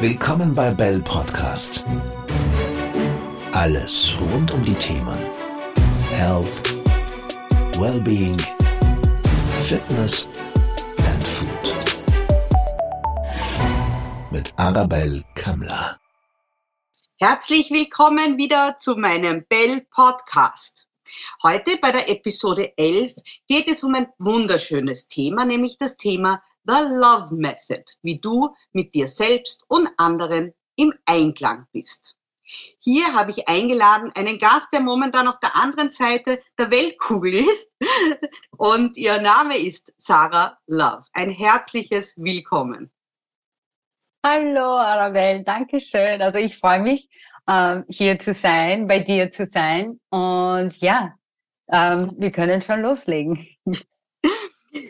Willkommen bei Bell Podcast. Alles rund um die Themen Health, Wellbeing, Fitness and Food. Mit Arabelle Kammler. Herzlich willkommen wieder zu meinem Bell Podcast. Heute bei der Episode 11 geht es um ein wunderschönes Thema, nämlich das Thema The Love Method, wie du mit dir selbst und anderen im Einklang bist. Hier habe ich eingeladen einen Gast, der momentan auf der anderen Seite der Weltkugel ist. Und ihr Name ist Sarah Love. Ein herzliches Willkommen. Hallo Arabelle, danke schön. Also ich freue mich, ähm, hier zu sein, bei dir zu sein. Und ja, ähm, wir können schon loslegen.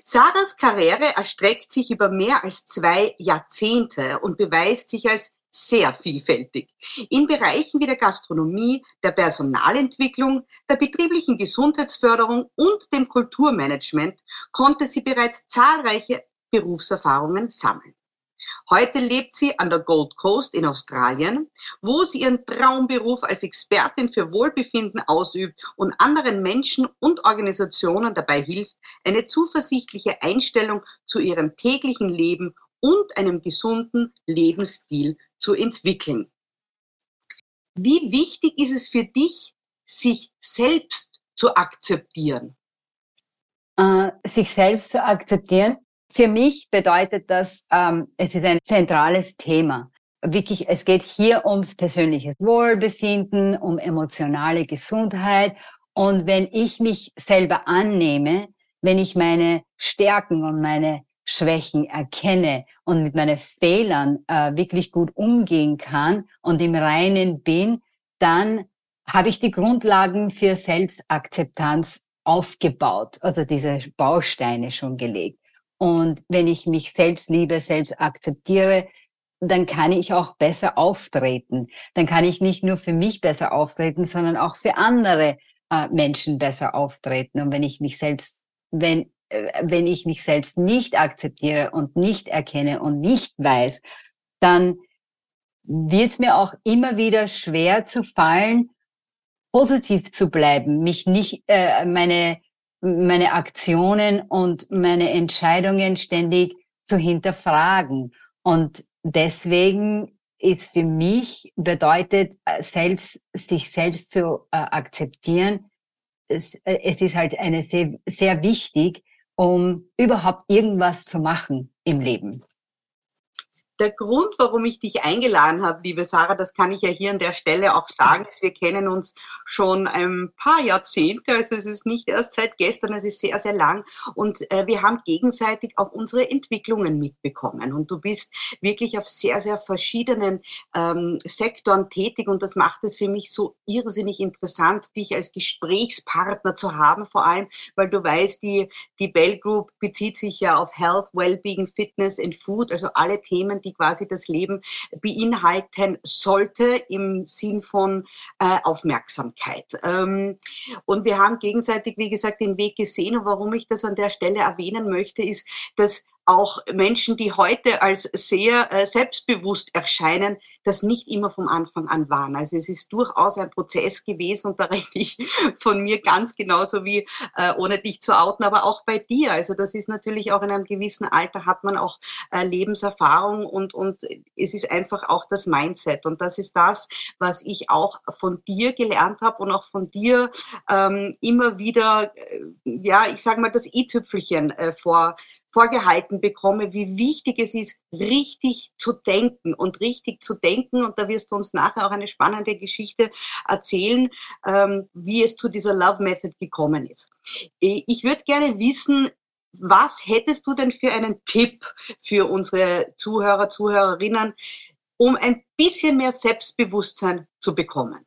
Sarahs Karriere erstreckt sich über mehr als zwei Jahrzehnte und beweist sich als sehr vielfältig. In Bereichen wie der Gastronomie, der Personalentwicklung, der betrieblichen Gesundheitsförderung und dem Kulturmanagement konnte sie bereits zahlreiche Berufserfahrungen sammeln. Heute lebt sie an der Gold Coast in Australien, wo sie ihren Traumberuf als Expertin für Wohlbefinden ausübt und anderen Menschen und Organisationen dabei hilft, eine zuversichtliche Einstellung zu ihrem täglichen Leben und einem gesunden Lebensstil zu entwickeln. Wie wichtig ist es für dich, sich selbst zu akzeptieren? Äh, sich selbst zu akzeptieren für mich bedeutet das, ähm, es ist ein zentrales Thema. Wirklich, es geht hier ums persönliche Wohlbefinden, um emotionale Gesundheit. Und wenn ich mich selber annehme, wenn ich meine Stärken und meine Schwächen erkenne und mit meinen Fehlern äh, wirklich gut umgehen kann und im Reinen bin, dann habe ich die Grundlagen für Selbstakzeptanz aufgebaut, also diese Bausteine schon gelegt. Und wenn ich mich selbst liebe, selbst akzeptiere, dann kann ich auch besser auftreten. Dann kann ich nicht nur für mich besser auftreten, sondern auch für andere äh, Menschen besser auftreten. Und wenn ich mich selbst, wenn, äh, wenn ich mich selbst nicht akzeptiere und nicht erkenne und nicht weiß, dann wird es mir auch immer wieder schwer zu fallen, positiv zu bleiben, mich nicht, äh, meine meine Aktionen und meine Entscheidungen ständig zu hinterfragen. Und deswegen ist für mich bedeutet, äh, selbst, sich selbst zu äh, akzeptieren, es, äh, es ist halt eine sehr, sehr wichtig, um überhaupt irgendwas zu machen im Leben. Der Grund, warum ich dich eingeladen habe, liebe Sarah, das kann ich ja hier an der Stelle auch sagen, ist, wir kennen uns schon ein paar Jahrzehnte, also es ist nicht erst seit gestern, es ist sehr, sehr lang. Und äh, wir haben gegenseitig auch unsere Entwicklungen mitbekommen. Und du bist wirklich auf sehr, sehr verschiedenen ähm, Sektoren tätig. Und das macht es für mich so irrsinnig interessant, dich als Gesprächspartner zu haben, vor allem, weil du weißt, die, die Bell Group bezieht sich ja auf Health, Wellbeing, Fitness and Food, also alle Themen, die die quasi das Leben beinhalten sollte im Sinn von äh, Aufmerksamkeit. Ähm, und wir haben gegenseitig, wie gesagt, den Weg gesehen. Und warum ich das an der Stelle erwähnen möchte, ist, dass auch Menschen, die heute als sehr äh, selbstbewusst erscheinen, das nicht immer vom Anfang an waren. Also es ist durchaus ein Prozess gewesen und da rede ich von mir ganz genauso wie, äh, ohne dich zu outen, aber auch bei dir. Also das ist natürlich auch in einem gewissen Alter hat man auch äh, Lebenserfahrung und, und es ist einfach auch das Mindset. Und das ist das, was ich auch von dir gelernt habe und auch von dir ähm, immer wieder, äh, ja, ich sage mal, das i-Tüpfelchen äh, vor vorgehalten bekomme, wie wichtig es ist, richtig zu denken und richtig zu denken. Und da wirst du uns nachher auch eine spannende Geschichte erzählen, ähm, wie es zu dieser Love Method gekommen ist. Ich würde gerne wissen, was hättest du denn für einen Tipp für unsere Zuhörer, Zuhörerinnen, um ein bisschen mehr Selbstbewusstsein zu bekommen?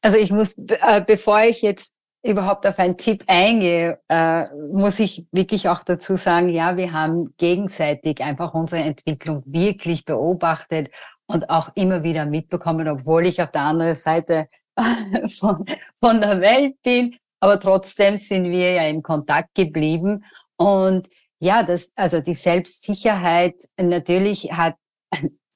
Also ich muss, äh, bevor ich jetzt überhaupt auf einen Tipp eingehe, äh, muss ich wirklich auch dazu sagen, ja, wir haben gegenseitig einfach unsere Entwicklung wirklich beobachtet und auch immer wieder mitbekommen, obwohl ich auf der anderen Seite von, von der Welt bin. Aber trotzdem sind wir ja in Kontakt geblieben. Und ja, das, also die Selbstsicherheit natürlich hat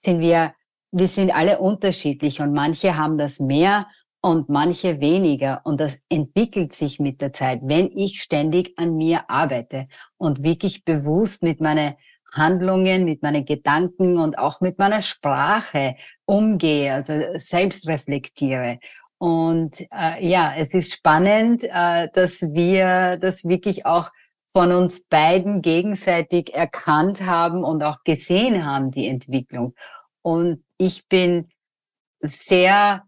sind wir, wir sind alle unterschiedlich und manche haben das mehr und manche weniger. Und das entwickelt sich mit der Zeit, wenn ich ständig an mir arbeite und wirklich bewusst mit meinen Handlungen, mit meinen Gedanken und auch mit meiner Sprache umgehe, also selbst reflektiere. Und äh, ja, es ist spannend, äh, dass wir das wirklich auch von uns beiden gegenseitig erkannt haben und auch gesehen haben, die Entwicklung. Und ich bin sehr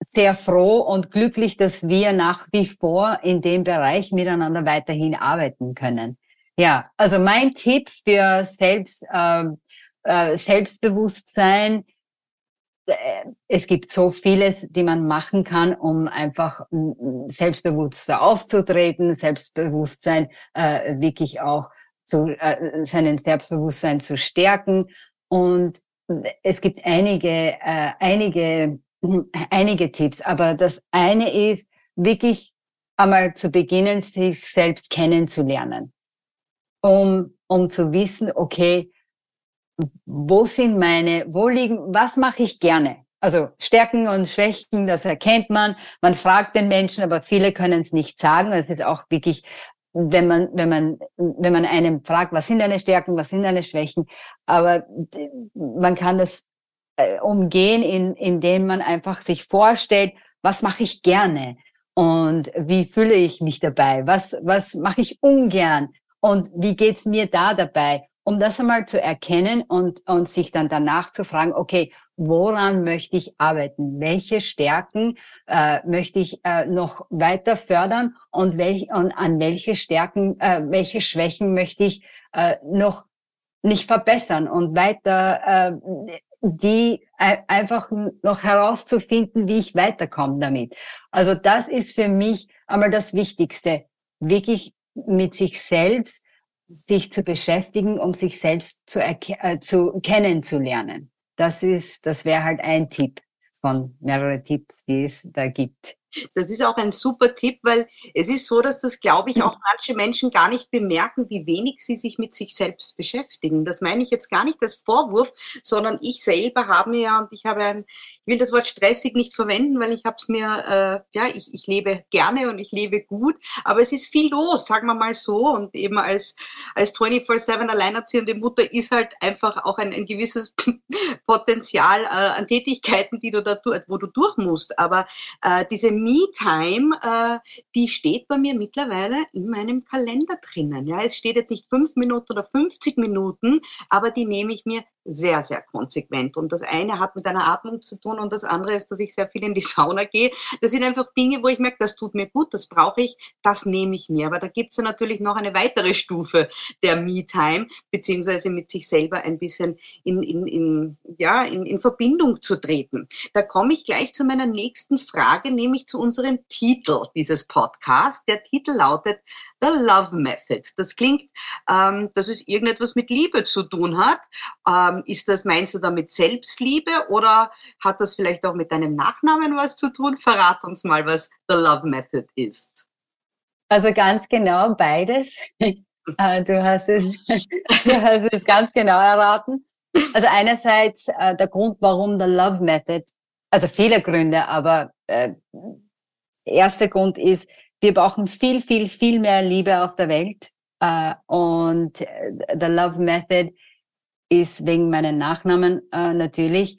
sehr froh und glücklich, dass wir nach wie vor in dem Bereich miteinander weiterhin arbeiten können. Ja, also mein Tipp für Selbst, äh, äh, Selbstbewusstsein, äh, es gibt so vieles, die man machen kann, um einfach selbstbewusster aufzutreten, Selbstbewusstsein äh, wirklich auch zu äh, seinen Selbstbewusstsein zu stärken. Und es gibt einige, äh, einige einige Tipps, aber das eine ist wirklich einmal zu beginnen, sich selbst kennenzulernen, um, um zu wissen, okay, wo sind meine, wo liegen, was mache ich gerne? Also Stärken und Schwächen, das erkennt man. Man fragt den Menschen, aber viele können es nicht sagen. Es ist auch wirklich, wenn man, wenn man, wenn man einem fragt, was sind deine Stärken, was sind deine Schwächen, aber man kann das äh, umgehen, in, indem man einfach sich vorstellt, was mache ich gerne und wie fühle ich mich dabei, was, was mache ich ungern und wie geht's mir da dabei, um das einmal zu erkennen und, und sich dann danach zu fragen, okay, woran möchte ich arbeiten? Welche Stärken äh, möchte ich äh, noch weiter fördern und, welch, und an welche Stärken, äh, welche Schwächen möchte ich äh, noch nicht verbessern und weiter äh, die einfach noch herauszufinden, wie ich weiterkomme damit. Also das ist für mich einmal das Wichtigste, wirklich mit sich selbst sich zu beschäftigen, um sich selbst zu, äh, zu kennenzulernen. Das ist, das wäre halt ein Tipp von mehreren Tipps, die es da gibt. Das ist auch ein super Tipp, weil es ist so, dass das, glaube ich, auch manche Menschen gar nicht bemerken, wie wenig sie sich mit sich selbst beschäftigen. Das meine ich jetzt gar nicht als Vorwurf, sondern ich selber habe mir ja, und ich habe ein, ich will das Wort stressig nicht verwenden, weil ich habe es mir, äh, ja, ich, ich lebe gerne und ich lebe gut, aber es ist viel los, sagen wir mal so. Und eben als, als 24-7 alleinerziehende Mutter ist halt einfach auch ein, ein gewisses Potenzial äh, an Tätigkeiten, die du da, wo du durch musst. Aber äh, diese Me-Time, äh, die steht bei mir mittlerweile in meinem Kalender drinnen. Ja, es steht jetzt nicht fünf Minuten oder 50 Minuten, aber die nehme ich mir sehr, sehr konsequent. Und das eine hat mit einer Atmung zu tun und das andere ist, dass ich sehr viel in die Sauna gehe. Das sind einfach Dinge, wo ich merke, das tut mir gut, das brauche ich, das nehme ich mir. Aber da gibt es ja natürlich noch eine weitere Stufe der Me-Time, beziehungsweise mit sich selber ein bisschen in, in, in, ja, in, in Verbindung zu treten. Da komme ich gleich zu meiner nächsten Frage, nämlich zu unserem Titel dieses Podcasts. Der Titel lautet The Love Method. Das klingt, ähm, dass es irgendetwas mit Liebe zu tun hat. Ähm, ist das, meinst du damit Selbstliebe oder hat das vielleicht auch mit deinem Nachnamen was zu tun? Verrat uns mal, was The Love Method ist. Also ganz genau beides. Äh, du hast es, du hast es ganz genau erraten. Also einerseits äh, der Grund, warum The Love Method, also viele Gründe, aber äh, erster Grund ist, wir brauchen viel, viel, viel mehr Liebe auf der Welt. Äh, und äh, The Love Method ist wegen meinen Nachnamen äh, natürlich,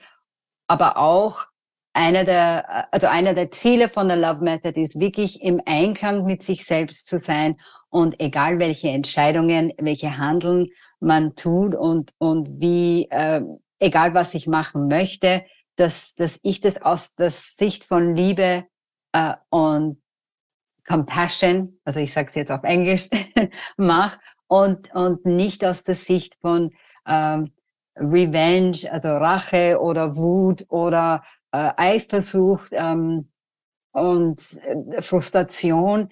aber auch einer der, also einer der Ziele von der Love Method ist wirklich im Einklang mit sich selbst zu sein und egal welche Entscheidungen, welche Handeln man tut und, und wie, äh, egal was ich machen möchte, dass, dass ich das aus der Sicht von Liebe äh, und Compassion, also ich sage es jetzt auf Englisch, mache und, und nicht aus der Sicht von ähm, Revenge, also Rache oder Wut oder äh, Eifersucht ähm, und äh, Frustration.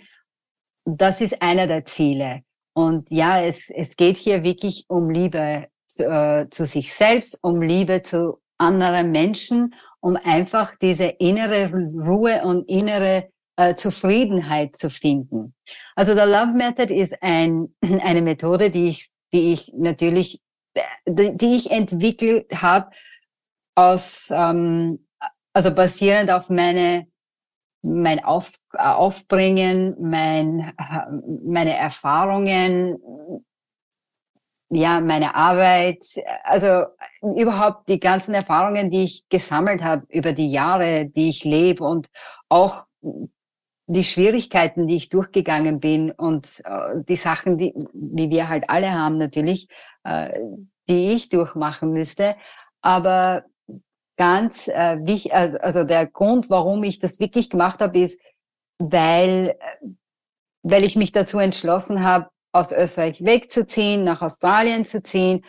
Das ist einer der Ziele. Und ja, es, es geht hier wirklich um Liebe zu, äh, zu sich selbst, um Liebe zu anderen Menschen, um einfach diese innere Ruhe und innere äh, Zufriedenheit zu finden. Also der Love Method ist ein, eine Methode, die ich, die ich natürlich die ich entwickelt habe aus, ähm, also basierend auf meine mein auf, Aufbringen, mein, meine Erfahrungen, ja, meine Arbeit, also überhaupt die ganzen Erfahrungen, die ich gesammelt habe über die Jahre, die ich lebe und auch die Schwierigkeiten, die ich durchgegangen bin und äh, die Sachen, die, wie wir halt alle haben natürlich, äh, die ich durchmachen müsste. Aber ganz äh, wichtig, also, also der Grund, warum ich das wirklich gemacht habe, ist, weil, äh, weil ich mich dazu entschlossen habe, aus Österreich wegzuziehen, nach Australien zu ziehen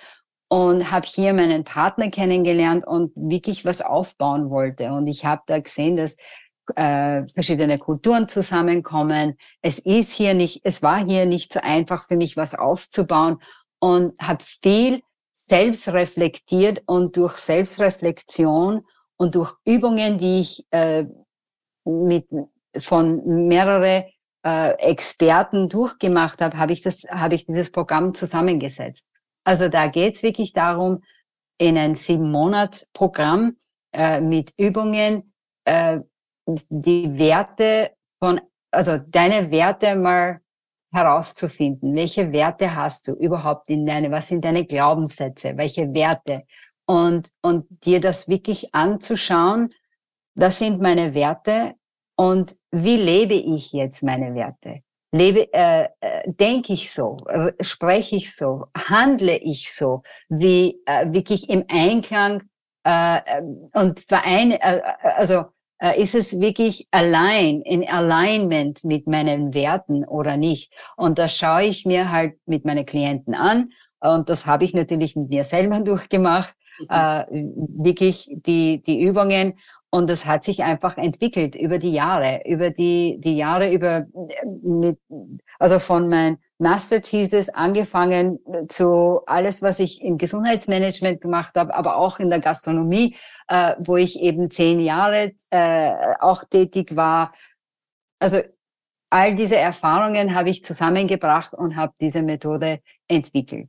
und habe hier meinen Partner kennengelernt und wirklich was aufbauen wollte. Und ich habe da gesehen, dass äh, verschiedene Kulturen zusammenkommen. Es ist hier nicht, es war hier nicht so einfach für mich, was aufzubauen und habe viel selbst reflektiert und durch Selbstreflexion und durch Übungen, die ich äh, mit von mehrere äh, Experten durchgemacht habe, habe ich das, habe ich dieses Programm zusammengesetzt. Also da geht's wirklich darum, in ein sieben Monats Programm äh, mit Übungen äh, die Werte von, also deine Werte mal herauszufinden. Welche Werte hast du überhaupt in deine, was sind deine Glaubenssätze? Welche Werte? Und, und dir das wirklich anzuschauen, das sind meine Werte und wie lebe ich jetzt meine Werte? Lebe, äh, äh, denke ich so, spreche ich so, handle ich so, wie äh, wirklich im Einklang äh, äh und vereine, äh, äh, also ist es wirklich allein, in Alignment mit meinen Werten oder nicht? Und das schaue ich mir halt mit meinen Klienten an. Und das habe ich natürlich mit mir selber durchgemacht. Mhm. Äh, wirklich die, die Übungen. Und das hat sich einfach entwickelt über die Jahre, über die, die Jahre über, mit, also von mein Master Thesis angefangen zu alles, was ich im Gesundheitsmanagement gemacht habe, aber auch in der Gastronomie äh, wo ich eben zehn Jahre äh, auch tätig war. Also all diese Erfahrungen habe ich zusammengebracht und habe diese Methode entwickelt.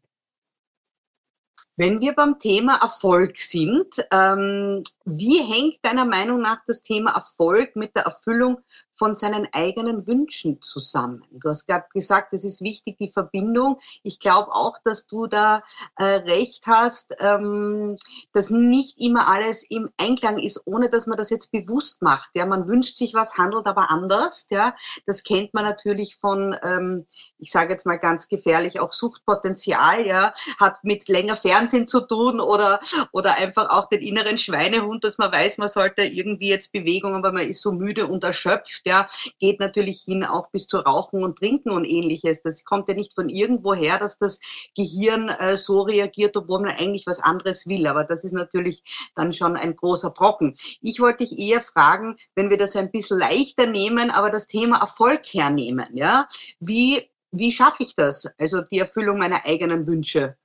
Wenn wir beim Thema Erfolg sind, ähm, wie hängt deiner Meinung nach das Thema Erfolg mit der Erfüllung von seinen eigenen Wünschen zusammen. Du hast gerade gesagt, es ist wichtig, die Verbindung. Ich glaube auch, dass du da äh, recht hast, ähm, dass nicht immer alles im Einklang ist, ohne dass man das jetzt bewusst macht. Ja, man wünscht sich was, handelt aber anders. Ja, das kennt man natürlich von, ähm, ich sage jetzt mal ganz gefährlich, auch Suchtpotenzial. Ja, hat mit länger Fernsehen zu tun oder oder einfach auch den inneren Schweinehund, dass man weiß, man sollte irgendwie jetzt Bewegung, aber man ist so müde und erschöpft ja, geht natürlich hin auch bis zu Rauchen und Trinken und ähnliches. Das kommt ja nicht von irgendwo her, dass das Gehirn äh, so reagiert, obwohl man eigentlich was anderes will. Aber das ist natürlich dann schon ein großer Brocken. Ich wollte dich eher fragen, wenn wir das ein bisschen leichter nehmen, aber das Thema Erfolg hernehmen, ja, wie, wie schaffe ich das? Also die Erfüllung meiner eigenen Wünsche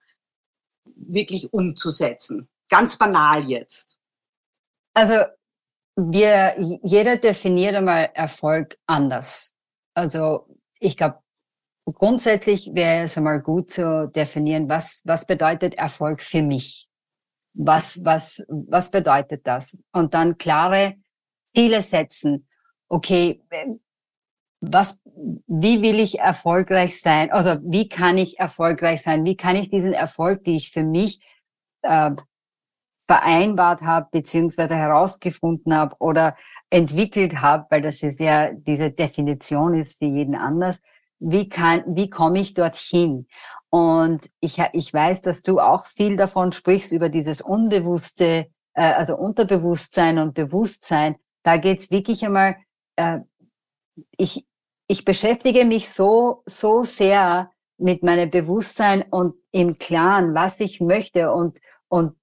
wirklich umzusetzen. Ganz banal jetzt. Also wir, jeder definiert einmal Erfolg anders. Also ich glaube, grundsätzlich wäre es einmal gut zu definieren, was, was bedeutet Erfolg für mich? Was, was, was bedeutet das? Und dann klare Ziele setzen. Okay, was, wie will ich erfolgreich sein? Also wie kann ich erfolgreich sein? Wie kann ich diesen Erfolg, die ich für mich äh, vereinbart habe, beziehungsweise herausgefunden habe oder entwickelt habe, weil das ist ja, diese Definition ist für jeden anders. Wie kann, wie komme ich dorthin? Und ich, ich weiß, dass du auch viel davon sprichst, über dieses unbewusste, äh, also Unterbewusstsein und Bewusstsein. Da geht's wirklich einmal, äh, ich, ich beschäftige mich so, so sehr mit meinem Bewusstsein und im Klaren, was ich möchte und, und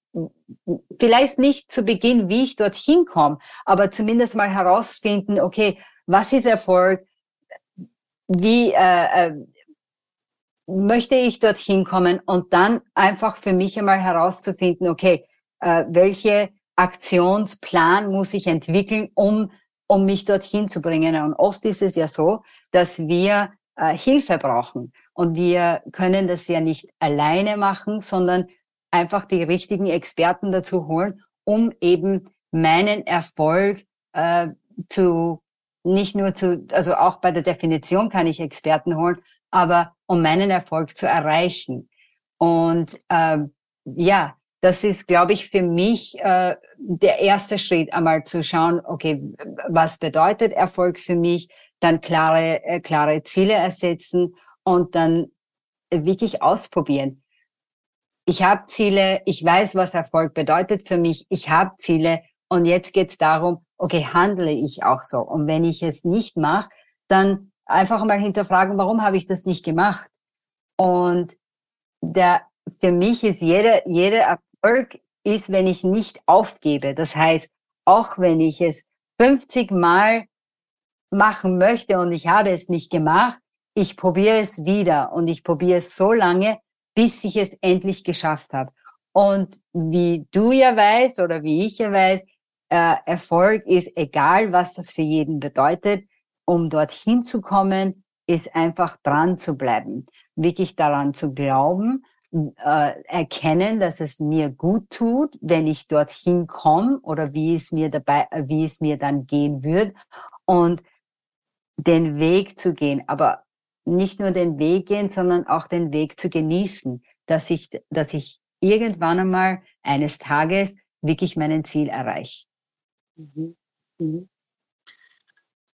vielleicht nicht zu Beginn, wie ich dorthin komme, aber zumindest mal herausfinden, okay, was ist Erfolg? Wie äh, äh, möchte ich dorthin kommen? Und dann einfach für mich einmal herauszufinden, okay, äh, welche Aktionsplan muss ich entwickeln, um, um mich dorthin zu bringen? Und oft ist es ja so, dass wir äh, Hilfe brauchen. Und wir können das ja nicht alleine machen, sondern einfach die richtigen Experten dazu holen, um eben meinen Erfolg äh, zu nicht nur zu, also auch bei der Definition kann ich Experten holen, aber um meinen Erfolg zu erreichen. Und äh, ja, das ist, glaube ich, für mich äh, der erste Schritt, einmal zu schauen, okay, was bedeutet Erfolg für mich, dann klare, äh, klare Ziele ersetzen und dann wirklich ausprobieren. Ich habe Ziele, ich weiß, was Erfolg bedeutet für mich, ich habe Ziele und jetzt geht es darum, okay, handle ich auch so? Und wenn ich es nicht mache, dann einfach mal hinterfragen, warum habe ich das nicht gemacht? Und der, für mich ist jeder, jeder Erfolg ist, wenn ich nicht aufgebe. Das heißt, auch wenn ich es 50 Mal machen möchte und ich habe es nicht gemacht, ich probiere es wieder und ich probiere es so lange, bis ich es endlich geschafft habe. Und wie du ja weißt oder wie ich ja weiß, äh, Erfolg ist egal, was das für jeden bedeutet. Um dorthin zu kommen, ist einfach dran zu bleiben, wirklich daran zu glauben, äh, erkennen, dass es mir gut tut, wenn ich dorthin komme oder wie es mir dabei, wie es mir dann gehen wird und den Weg zu gehen, aber nicht nur den Weg gehen, sondern auch den Weg zu genießen, dass ich, dass ich irgendwann einmal eines Tages wirklich meinen Ziel erreiche. Mhm. Mhm.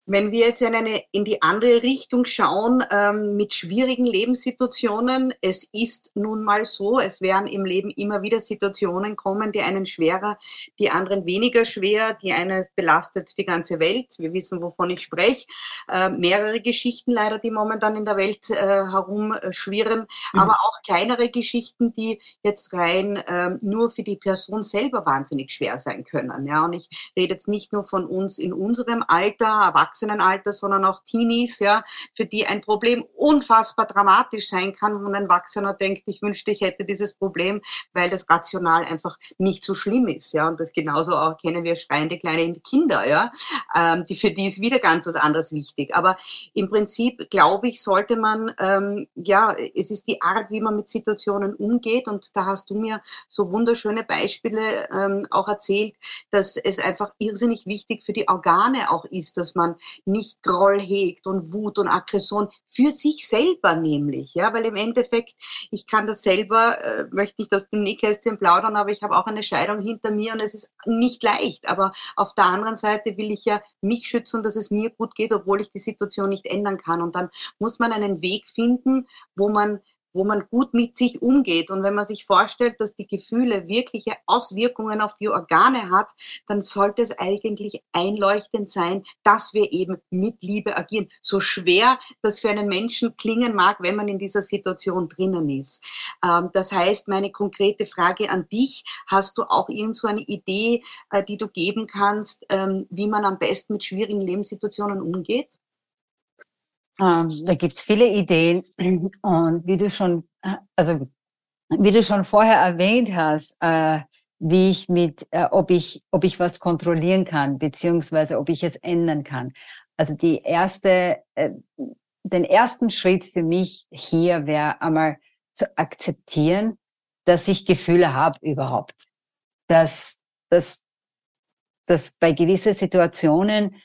Wenn wir jetzt in, eine, in die andere Richtung schauen, ähm, mit schwierigen Lebenssituationen, es ist nun mal so, es werden im Leben immer wieder Situationen kommen, die einen schwerer, die anderen weniger schwer, die eine belastet die ganze Welt. Wir wissen, wovon ich spreche. Äh, mehrere Geschichten leider, die momentan in der Welt äh, herumschwirren, mhm. aber auch kleinere Geschichten, die jetzt rein äh, nur für die Person selber wahnsinnig schwer sein können. Ja, und ich rede jetzt nicht nur von uns in unserem Alter, Erwachsenenalter, sondern auch Teenies, ja, für die ein Problem unfassbar dramatisch sein kann, wo ein Erwachsener denkt, ich wünschte, ich hätte dieses Problem, weil das rational einfach nicht so schlimm ist, ja. Und das genauso auch kennen wir schreiende kleine Kinder, ja, ähm, die für die ist wieder ganz was anderes wichtig. Aber im Prinzip glaube ich, sollte man, ähm, ja, es ist die Art, wie man mit Situationen umgeht. Und da hast du mir so wunderschöne Beispiele ähm, auch erzählt, dass es einfach irrsinnig wichtig für die Organe auch ist, dass man nicht Groll hegt und Wut und Aggression für sich selber nämlich, ja, weil im Endeffekt, ich kann das selber, äh, möchte nicht aus dem Nähkästchen plaudern, aber ich habe auch eine Scheidung hinter mir und es ist nicht leicht, aber auf der anderen Seite will ich ja mich schützen, dass es mir gut geht, obwohl ich die Situation nicht ändern kann. Und dann muss man einen Weg finden, wo man wo man gut mit sich umgeht. Und wenn man sich vorstellt, dass die Gefühle wirkliche Auswirkungen auf die Organe hat, dann sollte es eigentlich einleuchtend sein, dass wir eben mit Liebe agieren. So schwer das für einen Menschen klingen mag, wenn man in dieser Situation drinnen ist. Ähm, das heißt, meine konkrete Frage an dich, hast du auch irgend so eine Idee, äh, die du geben kannst, ähm, wie man am besten mit schwierigen Lebenssituationen umgeht? Ähm, da gibt's viele Ideen und wie du schon, also wie du schon vorher erwähnt hast, äh, wie ich mit, äh, ob ich, ob ich was kontrollieren kann, beziehungsweise ob ich es ändern kann. Also die erste, äh, den ersten Schritt für mich hier wäre einmal zu akzeptieren, dass ich Gefühle habe überhaupt. Dass, dass, dass bei gewissen Situationen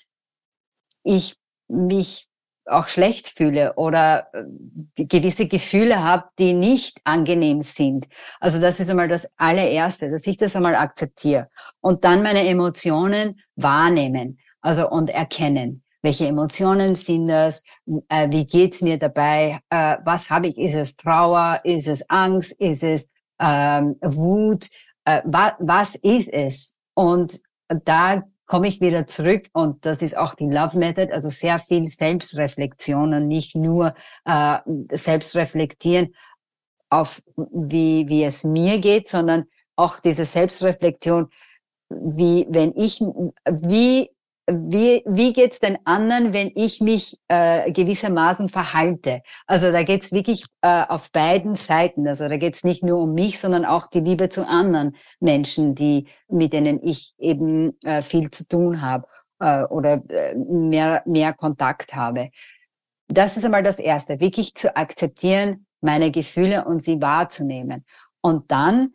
ich mich auch schlecht fühle oder äh, gewisse Gefühle habe, die nicht angenehm sind. Also das ist einmal das allererste, dass ich das einmal akzeptiere und dann meine Emotionen wahrnehmen, also und erkennen. Welche Emotionen sind das? Äh, wie geht's mir dabei? Äh, was habe ich? Ist es Trauer? Ist es Angst? Ist es ähm, Wut? Äh, wa was ist es? Und da komme ich wieder zurück und das ist auch die Love Method, also sehr viel Selbstreflexion und nicht nur äh, Selbstreflektieren auf wie, wie es mir geht, sondern auch diese Selbstreflexion, wie wenn ich, wie wie, wie geht's den anderen, wenn ich mich äh, gewissermaßen verhalte? Also da geht's wirklich äh, auf beiden Seiten. Also da geht's nicht nur um mich, sondern auch die Liebe zu anderen Menschen, die mit denen ich eben äh, viel zu tun habe äh, oder äh, mehr mehr Kontakt habe. Das ist einmal das Erste, wirklich zu akzeptieren, meine Gefühle und sie wahrzunehmen. Und dann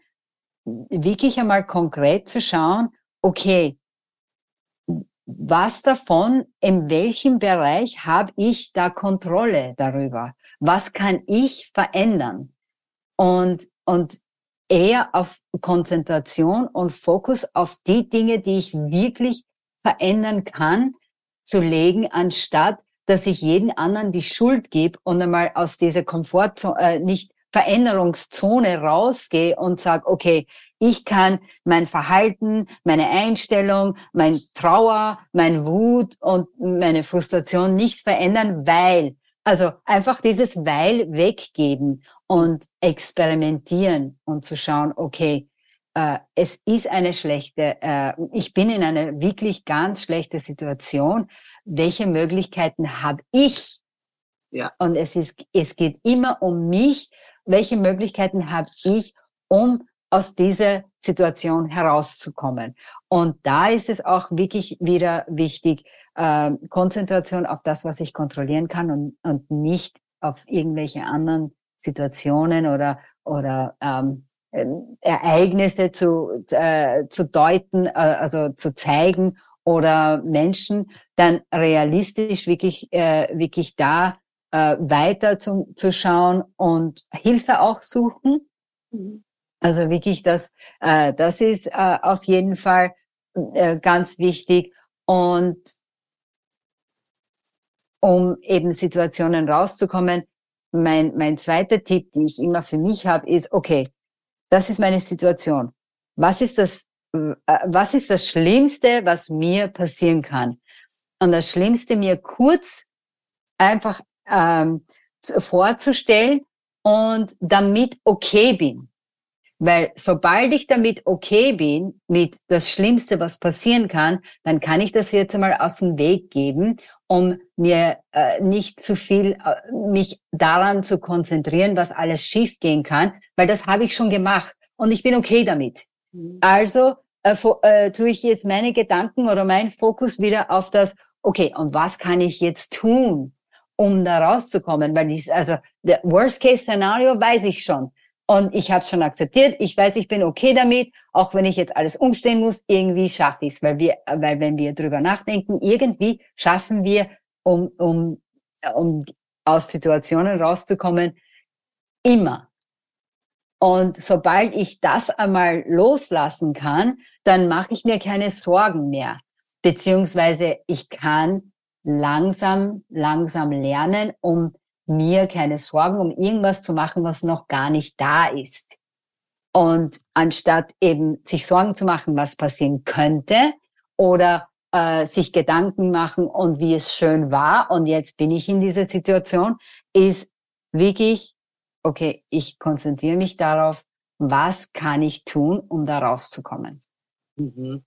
wirklich einmal konkret zu schauen, okay, was davon, in welchem Bereich habe ich da Kontrolle darüber? Was kann ich verändern? Und, und eher auf Konzentration und Fokus auf die Dinge, die ich wirklich verändern kann, zu legen, anstatt dass ich jeden anderen die Schuld gebe und einmal aus dieser Komfortzone, äh, nicht Veränderungszone rausgehe und sage, okay, ich kann mein Verhalten, meine Einstellung, mein Trauer, mein Wut und meine Frustration nicht verändern, weil, also einfach dieses Weil weggeben und experimentieren und zu schauen, okay, äh, es ist eine schlechte, äh, ich bin in einer wirklich ganz schlechte Situation. Welche Möglichkeiten habe ich? Ja. Und es ist, es geht immer um mich. Welche Möglichkeiten habe ich, um aus dieser Situation herauszukommen? Und da ist es auch wirklich wieder wichtig, äh, Konzentration auf das, was ich kontrollieren kann und, und nicht auf irgendwelche anderen Situationen oder oder ähm, ähm, Ereignisse zu, äh, zu deuten, äh, also zu zeigen oder Menschen dann realistisch wirklich, äh, wirklich da äh, weiter zu, zu schauen und Hilfe auch suchen. Mhm. Also wirklich das, äh, das ist äh, auf jeden Fall äh, ganz wichtig und um eben Situationen rauszukommen. Mein, mein zweiter Tipp, den ich immer für mich habe, ist, okay, das ist meine Situation. Was ist das, äh, was ist das Schlimmste, was mir passieren kann? Und das Schlimmste mir kurz einfach ähm, vorzustellen und damit okay bin. Weil sobald ich damit okay bin, mit das Schlimmste, was passieren kann, dann kann ich das jetzt einmal aus dem Weg geben, um mir äh, nicht zu viel, äh, mich daran zu konzentrieren, was alles schief gehen kann, weil das habe ich schon gemacht und ich bin okay damit. Mhm. Also äh, äh, tue ich jetzt meine Gedanken oder mein Fokus wieder auf das, okay, und was kann ich jetzt tun, um da rauszukommen? Weil dies, also der Worst-Case-Szenario weiß ich schon. Und ich habe es schon akzeptiert. Ich weiß, ich bin okay damit, auch wenn ich jetzt alles umstehen muss. Irgendwie schaffe ich es, weil wir, weil wenn wir drüber nachdenken, irgendwie schaffen wir, um um um aus Situationen rauszukommen, immer. Und sobald ich das einmal loslassen kann, dann mache ich mir keine Sorgen mehr, beziehungsweise ich kann langsam, langsam lernen, um mir keine Sorgen um irgendwas zu machen, was noch gar nicht da ist. Und anstatt eben sich Sorgen zu machen, was passieren könnte oder äh, sich Gedanken machen und wie es schön war und jetzt bin ich in dieser Situation, ist wirklich, okay, ich konzentriere mich darauf, was kann ich tun, um da rauszukommen. Mhm.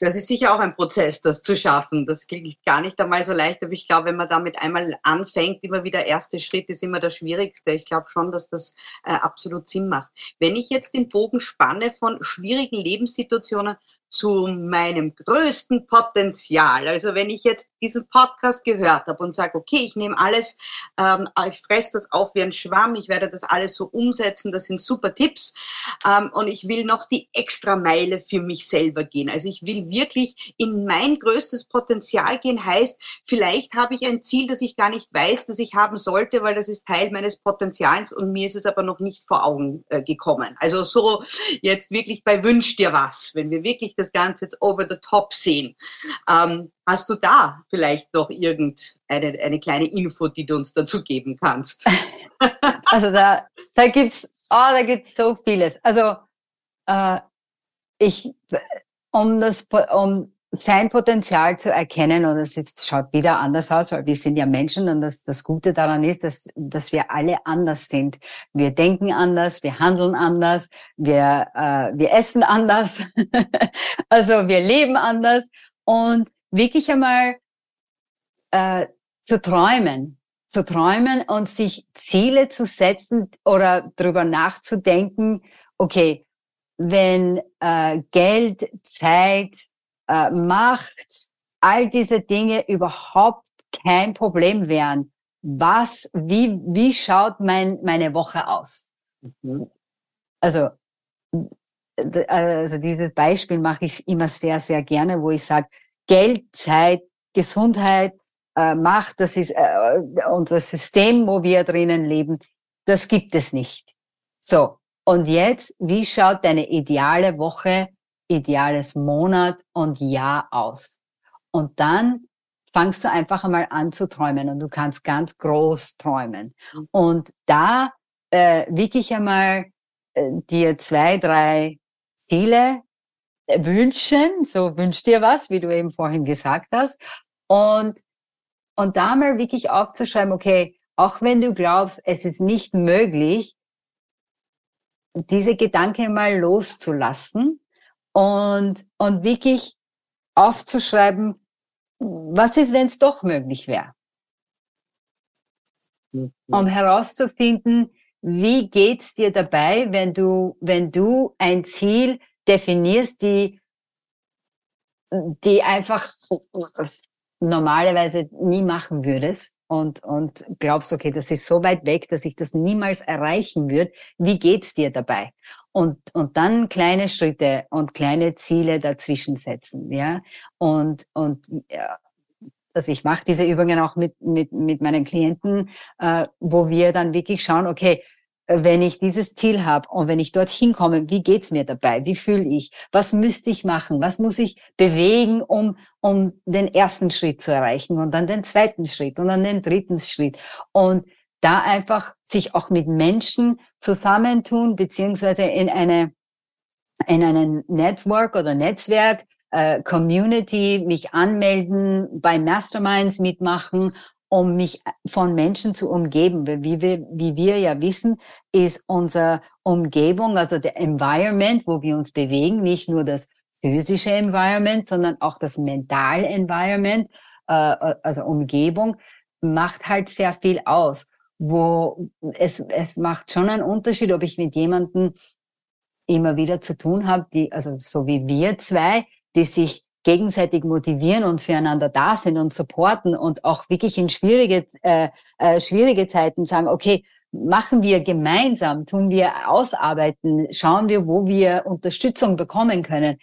Das ist sicher auch ein Prozess, das zu schaffen. Das klingt gar nicht einmal so leicht, aber ich glaube, wenn man damit einmal anfängt, immer wieder erste Schritt ist immer der schwierigste. Ich glaube schon, dass das äh, absolut Sinn macht. Wenn ich jetzt den Bogen spanne von schwierigen Lebenssituationen zu meinem größten Potenzial. Also wenn ich jetzt diesen Podcast gehört habe und sage, okay, ich nehme alles, ähm, ich fresse das auf wie ein Schwamm, ich werde das alles so umsetzen, das sind super Tipps ähm, und ich will noch die extra Meile für mich selber gehen. Also ich will wirklich in mein größtes Potenzial gehen, heißt, vielleicht habe ich ein Ziel, das ich gar nicht weiß, das ich haben sollte, weil das ist Teil meines Potenzials und mir ist es aber noch nicht vor Augen äh, gekommen. Also so jetzt wirklich bei Wünsch dir was, wenn wir wirklich das das Ganze jetzt over the top sehen. Ähm, hast du da vielleicht noch irgendeine eine kleine Info, die du uns dazu geben kannst? also da, da gibt's, oh, gibt's so vieles. Also äh, ich, um das, um sein Potenzial zu erkennen und es ist, schaut wieder anders aus, weil wir sind ja Menschen und das, das Gute daran ist, dass, dass wir alle anders sind. Wir denken anders, wir handeln anders, wir, äh, wir essen anders, also wir leben anders und wirklich einmal äh, zu träumen, zu träumen und sich Ziele zu setzen oder darüber nachzudenken, okay, wenn äh, Geld, Zeit, äh, Macht, all diese Dinge überhaupt kein Problem wären. Was, wie, wie schaut mein, meine Woche aus? Mhm. also, also dieses Beispiel mache ich immer sehr, sehr gerne, wo ich sage, Geld, Zeit, Gesundheit, äh, Macht, das ist äh, unser System, wo wir drinnen leben, das gibt es nicht. So, und jetzt, wie schaut deine ideale Woche, ideales Monat und Jahr aus? Und dann fangst du einfach einmal an zu träumen und du kannst ganz groß träumen. Mhm. Und da äh, wirklich einmal äh, dir zwei, drei Ziele wünschen, so wünsch dir was, wie du eben vorhin gesagt hast, und, und da mal wirklich aufzuschreiben, okay, auch wenn du glaubst, es ist nicht möglich, diese Gedanken mal loszulassen und, und wirklich aufzuschreiben, was ist, wenn es doch möglich wäre? Mhm. Um herauszufinden, wie geht's dir dabei, wenn du, wenn du ein Ziel definierst, die, die einfach normalerweise nie machen würdest und, und glaubst, okay, das ist so weit weg, dass ich das niemals erreichen würde. Wie geht's dir dabei? Und, und dann kleine Schritte und kleine Ziele dazwischen setzen, ja. Und, und, ja, also ich mache diese Übungen auch mit, mit, mit meinen Klienten, äh, wo wir dann wirklich schauen, okay, wenn ich dieses Ziel habe und wenn ich dorthin komme, wie geht's mir dabei? Wie fühle ich? Was müsste ich machen? Was muss ich bewegen, um, um den ersten Schritt zu erreichen und dann den zweiten Schritt und dann den dritten Schritt? Und da einfach sich auch mit Menschen zusammentun, beziehungsweise in eine, in einen Network oder Netzwerk, äh, Community, mich anmelden, bei Masterminds mitmachen um mich von Menschen zu umgeben. Wie wir, wie wir ja wissen, ist unsere Umgebung, also der Environment, wo wir uns bewegen, nicht nur das physische Environment, sondern auch das mentale Environment, äh, also Umgebung, macht halt sehr viel aus. Wo es, es macht schon einen Unterschied, ob ich mit jemandem immer wieder zu tun habe, die, also so wie wir zwei, die sich gegenseitig motivieren und füreinander da sind und supporten und auch wirklich in schwierige, äh, äh, schwierige Zeiten sagen, okay, machen wir gemeinsam, tun wir ausarbeiten, schauen wir, wo wir Unterstützung bekommen können,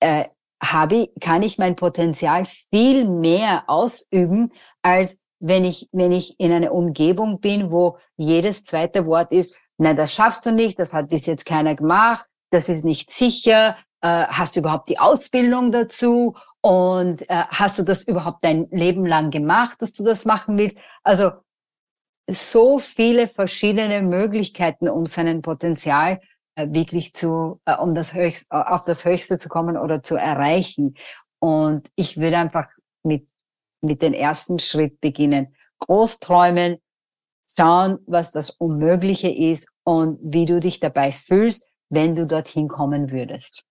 äh, habe ich, kann ich mein Potenzial viel mehr ausüben, als wenn ich, wenn ich in einer Umgebung bin, wo jedes zweite Wort ist, nein, das schaffst du nicht, das hat bis jetzt keiner gemacht, das ist nicht sicher, äh, hast du überhaupt die Ausbildung dazu und äh, hast du das überhaupt dein Leben lang gemacht, dass du das machen willst? Also so viele verschiedene Möglichkeiten, um seinen Potenzial äh, wirklich zu, äh, um das höchste, äh, auf das Höchste zu kommen oder zu erreichen. Und ich würde einfach mit, mit den ersten Schritt beginnen. Groß träumen, schauen, was das Unmögliche ist und wie du dich dabei fühlst, wenn du dorthin kommen würdest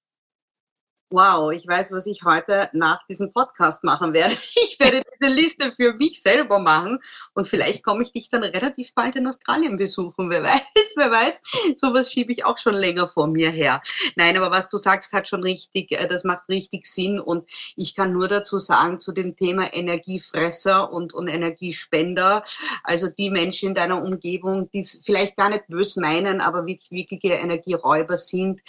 wow, ich weiß, was ich heute nach diesem Podcast machen werde. Ich werde diese Liste für mich selber machen und vielleicht komme ich dich dann relativ bald in Australien besuchen. Wer weiß, wer weiß. Sowas schiebe ich auch schon länger vor mir her. Nein, aber was du sagst, hat schon richtig, äh, das macht richtig Sinn und ich kann nur dazu sagen, zu dem Thema Energiefresser und, und Energiespender, also die Menschen in deiner Umgebung, die es vielleicht gar nicht böse meinen, aber wirklich, wirkliche Energieräuber sind,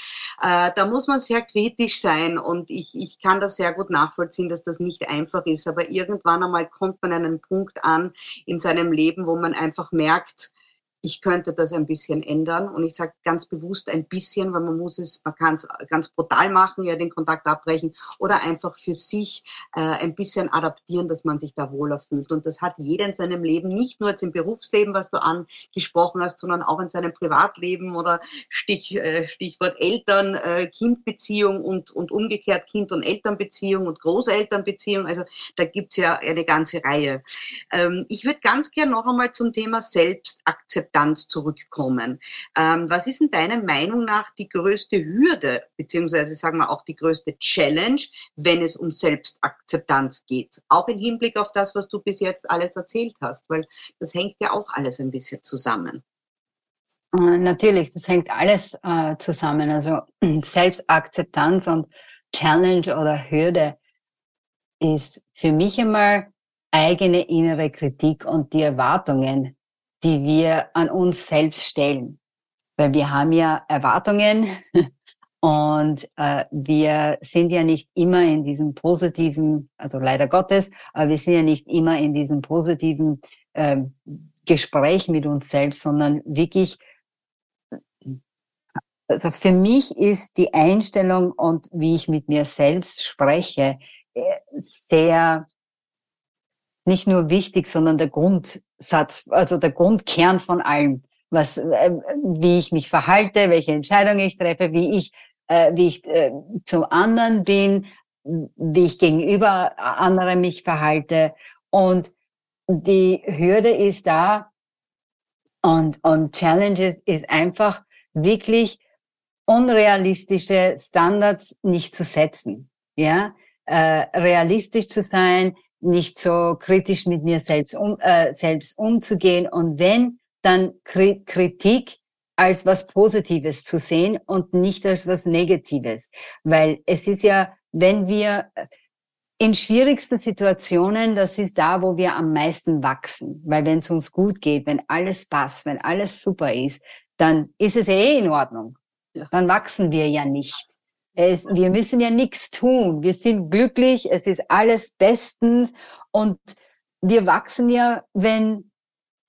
äh, da muss man sehr kritisch sein sein und ich, ich kann das sehr gut nachvollziehen, dass das nicht einfach ist. Aber irgendwann einmal kommt man an einen Punkt an in seinem Leben, wo man einfach merkt, ich könnte das ein bisschen ändern. Und ich sage ganz bewusst ein bisschen, weil man muss es, man kann es ganz brutal machen, ja, den Kontakt abbrechen oder einfach für sich äh, ein bisschen adaptieren, dass man sich da wohler fühlt. Und das hat jeder in seinem Leben, nicht nur jetzt im Berufsleben, was du angesprochen hast, sondern auch in seinem Privatleben oder Stich, äh, Stichwort Eltern, äh, Kindbeziehung und, und umgekehrt Kind- und Elternbeziehung und Großelternbeziehung. Also da gibt's ja eine ganze Reihe. Ähm, ich würde ganz gern noch einmal zum Thema Selbstakzeptanz Akzeptanz zurückkommen. Ähm, was ist in deiner Meinung nach die größte Hürde, beziehungsweise sagen wir auch die größte Challenge, wenn es um Selbstakzeptanz geht? Auch im Hinblick auf das, was du bis jetzt alles erzählt hast, weil das hängt ja auch alles ein bisschen zusammen. Äh, natürlich, das hängt alles äh, zusammen. Also Selbstakzeptanz und Challenge oder Hürde ist für mich einmal eigene innere Kritik und die Erwartungen, die wir an uns selbst stellen. weil wir haben ja Erwartungen und äh, wir sind ja nicht immer in diesem positiven, also leider Gottes, aber wir sind ja nicht immer in diesem positiven äh, Gespräch mit uns selbst, sondern wirklich, also für mich ist die Einstellung und wie ich mit mir selbst spreche, äh, sehr nicht nur wichtig, sondern der Grundsatz, also der Grundkern von allem, was, äh, wie ich mich verhalte, welche Entscheidungen ich treffe, wie ich äh, wie ich äh, zu anderen bin, wie ich gegenüber anderen mich verhalte. Und die Hürde ist da und, und Challenges ist einfach wirklich unrealistische Standards nicht zu setzen. Ja, äh, realistisch zu sein, nicht so kritisch mit mir selbst, um, äh, selbst umzugehen und wenn dann Kritik als was Positives zu sehen und nicht als was Negatives. Weil es ist ja, wenn wir in schwierigsten Situationen, das ist da, wo wir am meisten wachsen. Weil wenn es uns gut geht, wenn alles passt, wenn alles super ist, dann ist es eh in Ordnung. Dann wachsen wir ja nicht. Es, wir müssen ja nichts tun. Wir sind glücklich, es ist alles bestens. Und wir wachsen ja, wenn,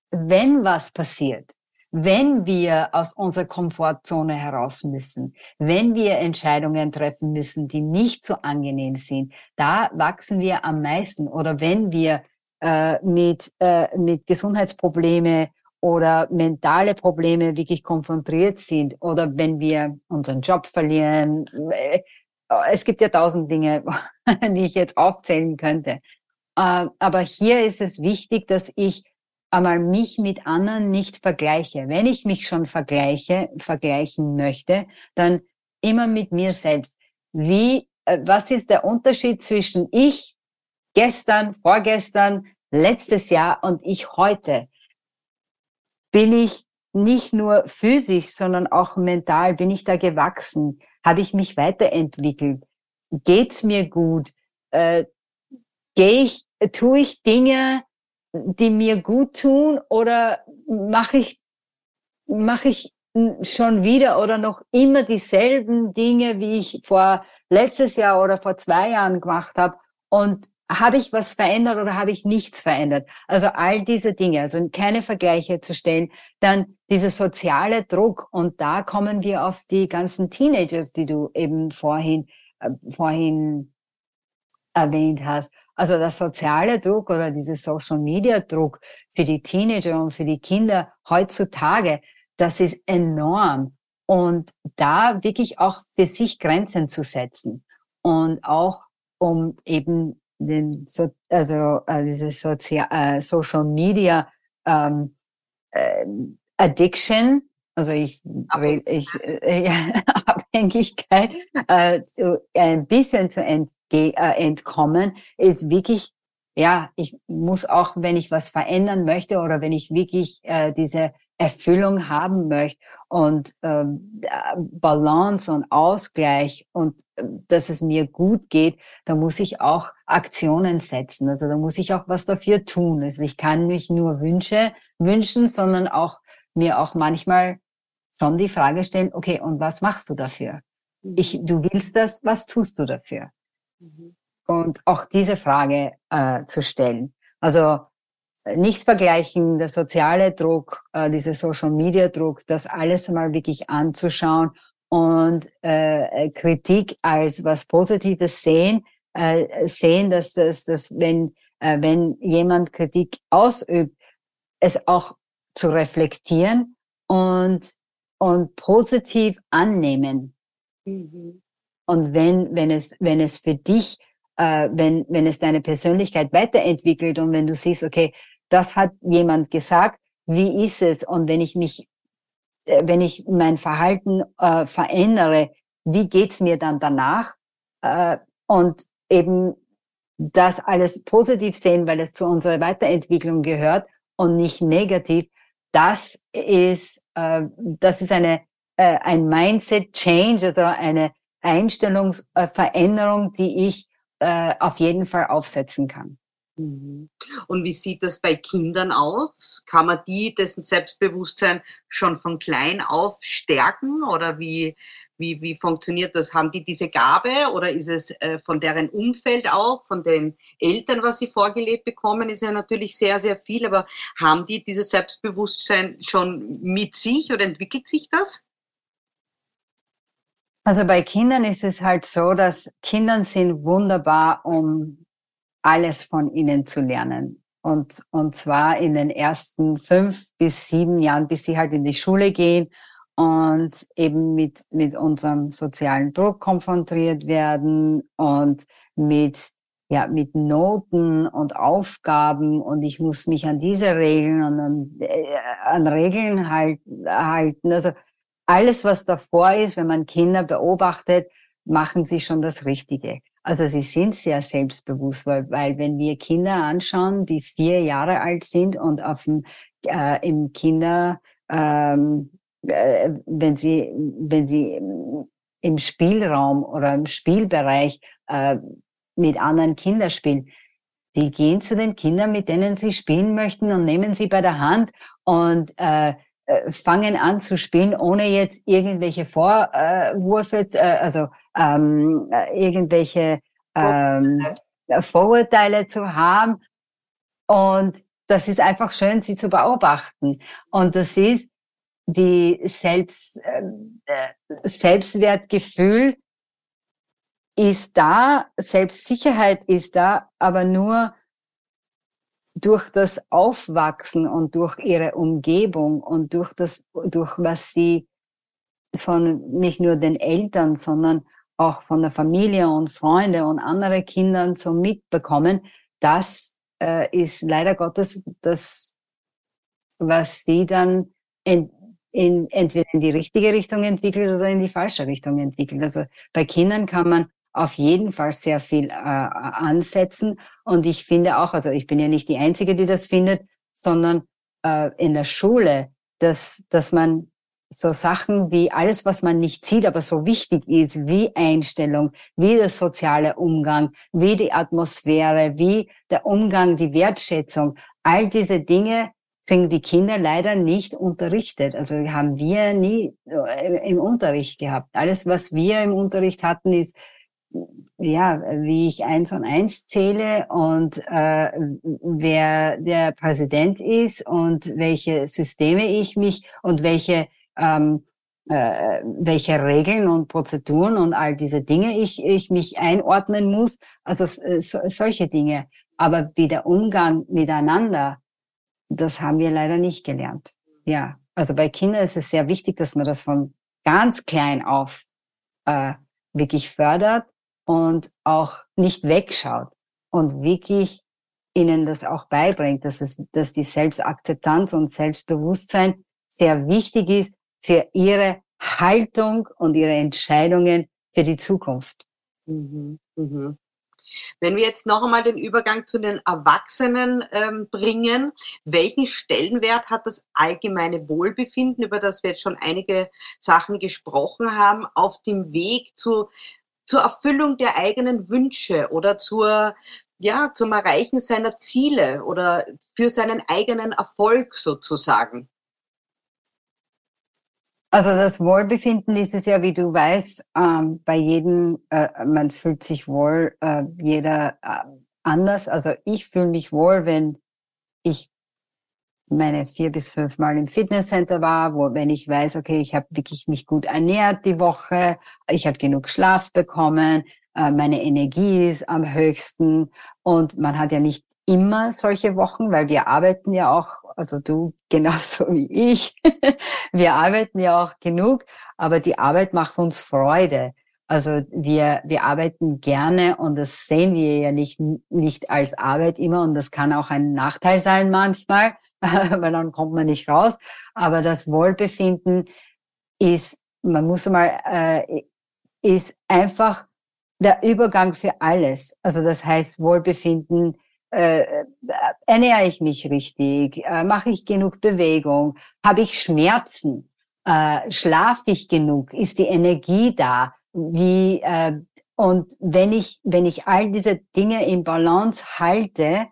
wenn was passiert. Wenn wir aus unserer Komfortzone heraus müssen, wenn wir Entscheidungen treffen müssen, die nicht so angenehm sind, da wachsen wir am meisten. Oder wenn wir äh, mit, äh, mit Gesundheitsprobleme oder mentale Probleme wirklich konfrontiert sind oder wenn wir unseren Job verlieren. Äh, es gibt ja tausend Dinge, die ich jetzt aufzählen könnte. Äh, aber hier ist es wichtig, dass ich einmal mich mit anderen nicht vergleiche. Wenn ich mich schon vergleiche, vergleichen möchte, dann immer mit mir selbst. Wie, äh, was ist der Unterschied zwischen ich gestern, vorgestern, letztes Jahr und ich heute? Bin ich nicht nur physisch, sondern auch mental, bin ich da gewachsen? Habe ich mich weiterentwickelt? Geht's mir gut? Äh, Gehe ich, tue ich Dinge, die mir gut tun oder mache ich, mache ich schon wieder oder noch immer dieselben Dinge, wie ich vor letztes Jahr oder vor zwei Jahren gemacht habe und habe ich was verändert oder habe ich nichts verändert? Also all diese Dinge, also keine Vergleiche zu stellen, dann dieser soziale Druck und da kommen wir auf die ganzen Teenagers, die du eben vorhin äh, vorhin erwähnt hast. Also der soziale Druck oder diese Social Media Druck für die Teenager und für die Kinder heutzutage, das ist enorm. Und da wirklich auch für sich Grenzen zu setzen und auch um eben den, so, also äh, diese Sozial, äh, Social Media ähm, äh, Addiction, also ich, ich äh, ja, Abhängigkeit, äh, so ein bisschen zu ent, äh, entkommen, ist wirklich, ja, ich muss auch, wenn ich was verändern möchte oder wenn ich wirklich äh, diese Erfüllung haben möchte und ähm, Balance und Ausgleich und äh, dass es mir gut geht, da muss ich auch Aktionen setzen. Also da muss ich auch was dafür tun. Also ich kann mich nur Wünsche wünschen, sondern auch mir auch manchmal schon die Frage stellen, okay, und was machst du dafür? Ich, du willst das, was tust du dafür? Mhm. Und auch diese Frage äh, zu stellen. Also äh, nicht vergleichen, der soziale Druck, äh, dieser Social Media Druck, das alles mal wirklich anzuschauen und äh, Kritik als was Positives sehen, äh, sehen, dass das, dass wenn äh, wenn jemand Kritik ausübt, es auch zu reflektieren und und positiv annehmen. Mhm. Und wenn, wenn es, wenn es für dich, äh, wenn, wenn es deine Persönlichkeit weiterentwickelt und wenn du siehst, okay, das hat jemand gesagt, wie ist es? Und wenn ich mich, äh, wenn ich mein Verhalten äh, verändere, wie geht's mir dann danach? Äh, und eben das alles positiv sehen, weil es zu unserer Weiterentwicklung gehört und nicht negativ. Das ist, äh, das ist eine, äh, ein Mindset Change, also eine, Einstellungsveränderung, die ich äh, auf jeden Fall aufsetzen kann. Mhm. Und wie sieht das bei Kindern aus? Kann man die, dessen Selbstbewusstsein schon von klein auf stärken? Oder wie, wie, wie funktioniert das? Haben die diese Gabe oder ist es äh, von deren Umfeld auch, von den Eltern, was sie vorgelebt bekommen, ist ja natürlich sehr, sehr viel. Aber haben die dieses Selbstbewusstsein schon mit sich oder entwickelt sich das? Also bei Kindern ist es halt so, dass Kindern sind wunderbar, um alles von ihnen zu lernen. Und, und zwar in den ersten fünf bis sieben Jahren, bis sie halt in die Schule gehen und eben mit, mit unserem sozialen Druck konfrontiert werden und mit, ja, mit Noten und Aufgaben und ich muss mich an diese Regeln und an, äh, an Regeln halt, halten. Also alles, was davor ist, wenn man Kinder beobachtet, machen sie schon das Richtige. Also sie sind sehr selbstbewusst, weil, weil wenn wir Kinder anschauen, die vier Jahre alt sind und auf dem, äh, im Kinder, ähm, äh, wenn sie, wenn sie im Spielraum oder im Spielbereich äh, mit anderen Kindern spielen, die gehen zu den Kindern, mit denen sie spielen möchten und nehmen sie bei der Hand und äh, äh fangen an zu spielen, ohne jetzt irgendwelche Vorwürfe, äh, also ähm, irgendwelche ähm, Vorurteile zu haben. Und das ist einfach schön, sie zu beobachten. Und das ist die Selbst, äh, Selbstwertgefühl ist da, Selbstsicherheit ist da, aber nur durch das Aufwachsen und durch ihre Umgebung und durch das, durch was sie von nicht nur den Eltern, sondern auch von der Familie und Freunde und andere Kindern so mitbekommen, das äh, ist leider Gottes das, was sie dann in, in, entweder in die richtige Richtung entwickelt oder in die falsche Richtung entwickelt. Also bei Kindern kann man auf jeden Fall sehr viel äh, ansetzen. Und ich finde auch, also ich bin ja nicht die Einzige, die das findet, sondern äh, in der Schule, dass, dass man so Sachen wie alles, was man nicht sieht, aber so wichtig ist, wie Einstellung, wie der soziale Umgang, wie die Atmosphäre, wie der Umgang, die Wertschätzung, all diese Dinge kriegen die Kinder leider nicht unterrichtet. Also haben wir nie äh, im Unterricht gehabt. Alles, was wir im Unterricht hatten, ist ja, wie ich eins und eins zähle und äh, wer der Präsident ist und welche Systeme ich mich und welche ähm, äh, welche Regeln und Prozeduren und all diese Dinge ich, ich mich einordnen muss. Also so, solche Dinge. Aber wie der Umgang miteinander, das haben wir leider nicht gelernt. Ja, also bei Kindern ist es sehr wichtig, dass man das von ganz klein auf äh, wirklich fördert und auch nicht wegschaut und wirklich ihnen das auch beibringt, dass es, dass die Selbstakzeptanz und Selbstbewusstsein sehr wichtig ist, für ihre Haltung und ihre Entscheidungen für die Zukunft. Mhm. Mhm. Wenn wir jetzt noch einmal den Übergang zu den Erwachsenen ähm, bringen, welchen Stellenwert hat das allgemeine Wohlbefinden, über das wir jetzt schon einige Sachen gesprochen haben, auf dem Weg zu, zur Erfüllung der eigenen Wünsche oder zur, ja, zum Erreichen seiner Ziele oder für seinen eigenen Erfolg sozusagen? Also das Wohlbefinden ist es ja, wie du weißt, ähm, bei jedem, äh, man fühlt sich wohl, äh, jeder äh, anders. Also ich fühle mich wohl, wenn ich meine vier bis fünf Mal im Fitnesscenter war, wo wenn ich weiß, okay, ich habe wirklich mich gut ernährt die Woche, ich habe genug Schlaf bekommen, äh, meine Energie ist am höchsten und man hat ja nicht immer solche Wochen, weil wir arbeiten ja auch, also du genauso wie ich, wir arbeiten ja auch genug, aber die Arbeit macht uns Freude. Also wir, wir arbeiten gerne und das sehen wir ja nicht, nicht als Arbeit immer und das kann auch ein Nachteil sein manchmal, weil dann kommt man nicht raus. Aber das Wohlbefinden ist, man muss mal, äh, ist einfach der Übergang für alles. Also das heißt Wohlbefinden äh, ernähre ich mich richtig, äh, mache ich genug Bewegung, habe ich Schmerzen, äh, schlafe ich genug, ist die Energie da, wie äh, und wenn ich wenn ich all diese Dinge in Balance halte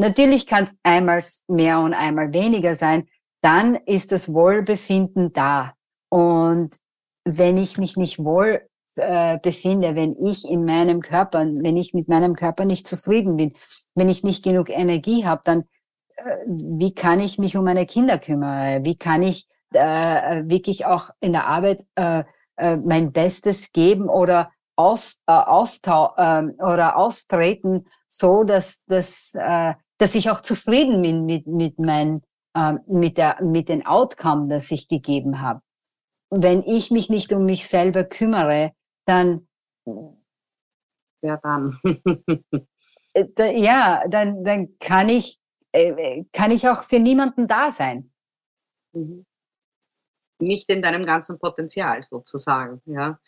natürlich kann es einmal mehr und einmal weniger sein, dann ist das Wohlbefinden da. Und wenn ich mich nicht wohl äh, befinde, wenn ich in meinem Körper, wenn ich mit meinem Körper nicht zufrieden bin, wenn ich nicht genug Energie habe, dann äh, wie kann ich mich um meine Kinder kümmern? Wie kann ich äh, wirklich auch in der Arbeit äh, äh, mein Bestes geben oder auf, äh, auftau äh, oder auftreten, so dass, dass, äh, dass ich auch zufrieden bin mit, mit, mein, äh, mit, der, mit den Outcome, das ich gegeben habe. Wenn ich mich nicht um mich selber kümmere, dann ja dann äh, ja dann dann kann ich äh, kann ich auch für niemanden da sein. Mhm nicht in deinem ganzen Potenzial sozusagen. Ja.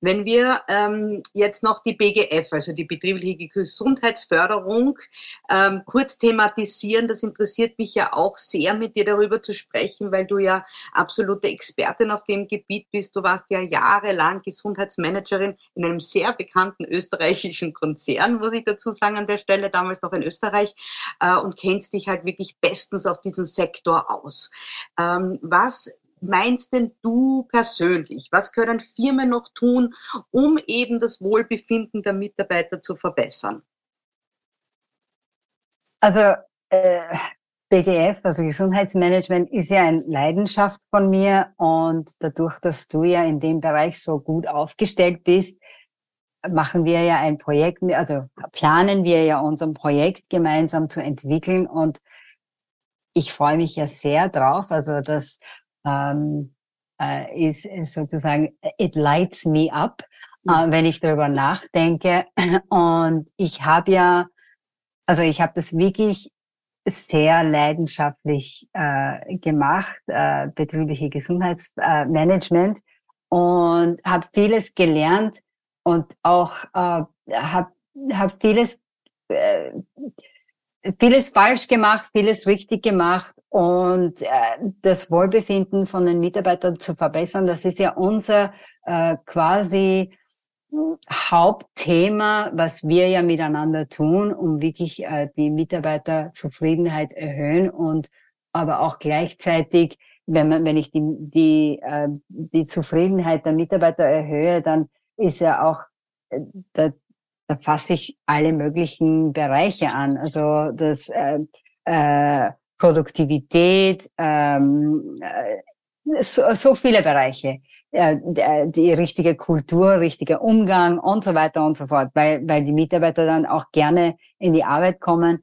Wenn wir ähm, jetzt noch die BGF, also die betriebliche Gesundheitsförderung, ähm, kurz thematisieren, das interessiert mich ja auch sehr, mit dir darüber zu sprechen, weil du ja absolute Expertin auf dem Gebiet bist. Du warst ja jahrelang Gesundheitsmanagerin in einem sehr bekannten österreichischen Konzern, muss ich dazu sagen an der Stelle, damals noch in Österreich, äh, und kennst dich halt wirklich bestens auf diesen Sektor aus. Ähm, was meinst denn du persönlich? Was können Firmen noch tun, um eben das Wohlbefinden der Mitarbeiter zu verbessern? Also äh, BGF, also Gesundheitsmanagement, ist ja eine Leidenschaft von mir und dadurch, dass du ja in dem Bereich so gut aufgestellt bist, machen wir ja ein Projekt, also planen wir ja unser Projekt gemeinsam zu entwickeln und ich freue mich ja sehr drauf, also dass ähm, äh, ist, sozusagen, it lights me up, äh, wenn ich darüber nachdenke. Und ich habe ja, also ich habe das wirklich sehr leidenschaftlich äh, gemacht, äh, betriebliche Gesundheitsmanagement äh, und habe vieles gelernt und auch äh, habe hab vieles äh, vieles falsch gemacht, vieles richtig gemacht und äh, das Wohlbefinden von den Mitarbeitern zu verbessern, das ist ja unser äh, quasi Hauptthema, was wir ja miteinander tun, um wirklich äh, die Mitarbeiterzufriedenheit erhöhen und aber auch gleichzeitig, wenn man, wenn ich die, die, äh, die Zufriedenheit der Mitarbeiter erhöhe, dann ist ja auch äh, da fasse ich alle möglichen Bereiche an. Also das äh, äh, Produktivität, ähm, äh, so, so viele Bereiche. Äh, die richtige Kultur, richtiger Umgang und so weiter und so fort, weil, weil die Mitarbeiter dann auch gerne in die Arbeit kommen.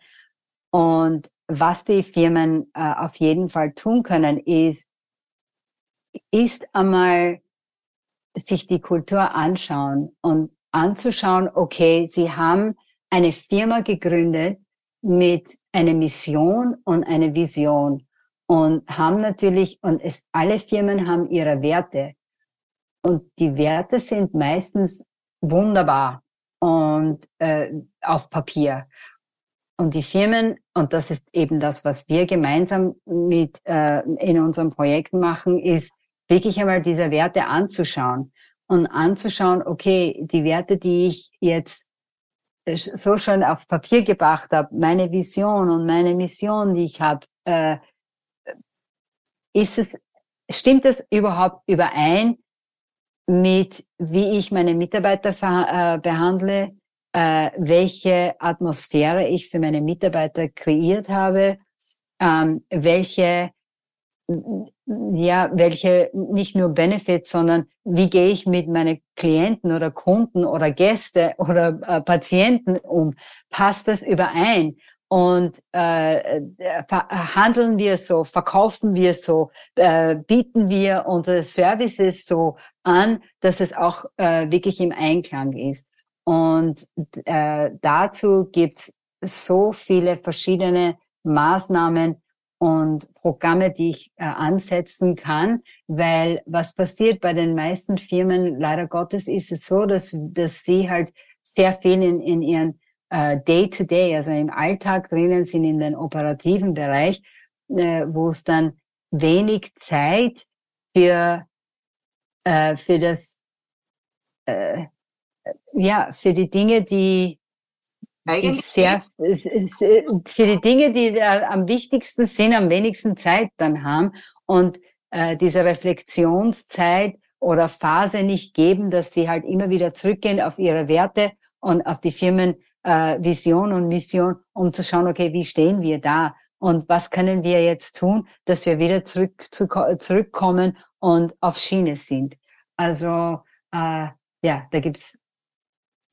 Und was die Firmen äh, auf jeden Fall tun können, ist, ist einmal sich die Kultur anschauen und anzuschauen, okay, Sie haben eine Firma gegründet mit einer Mission und einer Vision und haben natürlich, und es, alle Firmen haben ihre Werte. Und die Werte sind meistens wunderbar und äh, auf Papier. Und die Firmen, und das ist eben das, was wir gemeinsam mit äh, in unserem Projekt machen, ist wirklich einmal diese Werte anzuschauen und anzuschauen, okay, die Werte, die ich jetzt äh, so schon auf Papier gebracht habe, meine Vision und meine Mission, die ich habe, äh, ist es, stimmt es überhaupt überein mit, wie ich meine Mitarbeiter äh, behandle, äh, welche Atmosphäre ich für meine Mitarbeiter kreiert habe, ähm, welche ja, welche nicht nur Benefits, sondern wie gehe ich mit meinen Klienten oder Kunden oder Gäste oder äh, Patienten um? Passt das überein? Und äh, äh handeln wir so, verkaufen wir so, äh, bieten wir unsere Services so an, dass es auch äh, wirklich im Einklang ist. Und äh, dazu gibt's so viele verschiedene Maßnahmen, und Programme, die ich äh, ansetzen kann, weil was passiert bei den meisten Firmen, leider Gottes, ist es so, dass, dass sie halt sehr viel in, in ihren äh, Day-to-Day, -Day, also im Alltag drinnen sind, in den operativen Bereich, äh, wo es dann wenig Zeit für, äh, für das, äh, ja, für die Dinge, die Eigentlich sehr, für die Dinge, die am wichtigsten sind, am wenigsten Zeit dann haben und äh, diese Reflexionszeit oder Phase nicht geben, dass sie halt immer wieder zurückgehen auf ihre Werte und auf die Firmenvision äh, und Mission, um zu schauen, okay, wie stehen wir da und was können wir jetzt tun, dass wir wieder zurück, zu, zurückkommen und auf Schiene sind. Also äh, ja, da gibt's